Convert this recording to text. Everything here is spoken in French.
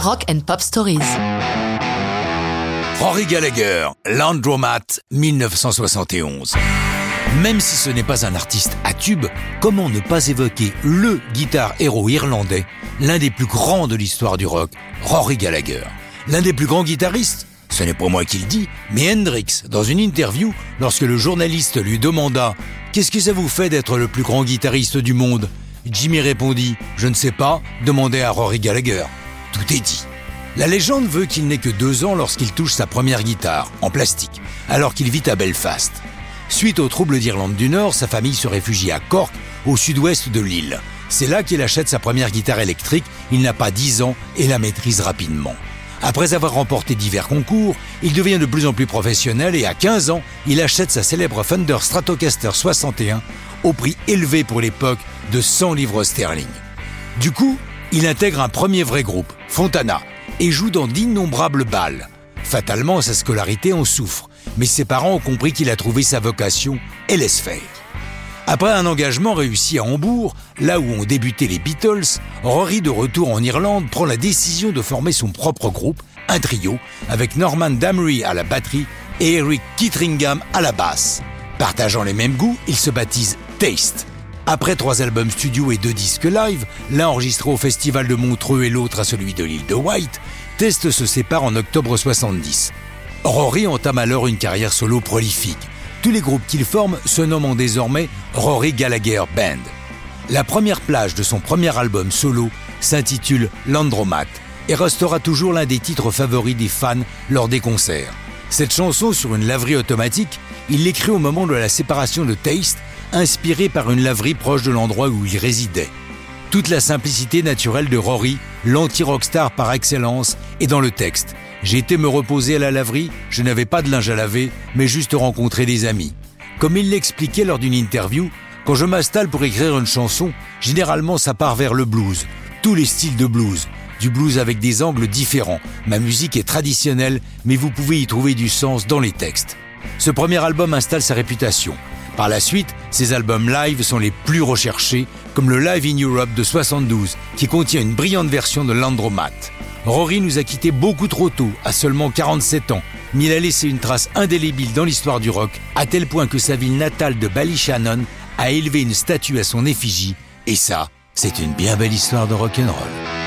Rock and Pop Stories. Rory Gallagher, Landromat, 1971. Même si ce n'est pas un artiste à tube, comment ne pas évoquer le guitare héros irlandais, l'un des plus grands de l'histoire du rock, Rory Gallagher L'un des plus grands guitaristes Ce n'est pas moi qui le dis, mais Hendrix, dans une interview, lorsque le journaliste lui demanda Qu'est-ce que ça vous fait d'être le plus grand guitariste du monde? Jimmy répondit Je ne sais pas, demandez à Rory Gallagher. Tout. La légende veut qu'il n'ait que deux ans lorsqu'il touche sa première guitare, en plastique, alors qu'il vit à Belfast. Suite aux troubles d'Irlande du Nord, sa famille se réfugie à Cork, au sud-ouest de l'île. C'est là qu'il achète sa première guitare électrique, il n'a pas dix ans et la maîtrise rapidement. Après avoir remporté divers concours, il devient de plus en plus professionnel et à 15 ans, il achète sa célèbre Fender Stratocaster 61 au prix élevé pour l'époque de 100 livres sterling. Du coup, il intègre un premier vrai groupe, Fontana, et joue dans d'innombrables balles. Fatalement, sa scolarité en souffre, mais ses parents ont compris qu'il a trouvé sa vocation et laisse faire. Après un engagement réussi à Hambourg, là où ont débuté les Beatles, Rory de retour en Irlande prend la décision de former son propre groupe, un trio, avec Norman Damry à la batterie et Eric Kittringham à la basse. Partageant les mêmes goûts, ils se baptisent Taste. Après trois albums studio et deux disques live, l'un enregistré au festival de Montreux et l'autre à celui de l'île de White, Test se sépare en octobre 70. Rory entame alors une carrière solo prolifique. Tous les groupes qu'il forme se nomment désormais Rory Gallagher Band. La première plage de son premier album solo s'intitule Landromat et restera toujours l'un des titres favoris des fans lors des concerts. Cette chanson sur une laverie automatique, il l'écrit au moment de la séparation de Taste inspiré par une laverie proche de l'endroit où il résidait. Toute la simplicité naturelle de Rory, l'anti-rockstar par excellence, est dans le texte. J'ai été me reposer à la laverie, je n'avais pas de linge à laver, mais juste rencontrer des amis. Comme il l'expliquait lors d'une interview, quand je m'installe pour écrire une chanson, généralement ça part vers le blues, tous les styles de blues, du blues avec des angles différents. Ma musique est traditionnelle, mais vous pouvez y trouver du sens dans les textes. Ce premier album installe sa réputation. Par la suite, ses albums live sont les plus recherchés, comme le Live in Europe de 72, qui contient une brillante version de Landromat. Rory nous a quittés beaucoup trop tôt, à seulement 47 ans, mais il a laissé une trace indélébile dans l'histoire du rock, à tel point que sa ville natale de Ballyshannon a élevé une statue à son effigie, et ça, c'est une bien belle histoire de rock'n'roll.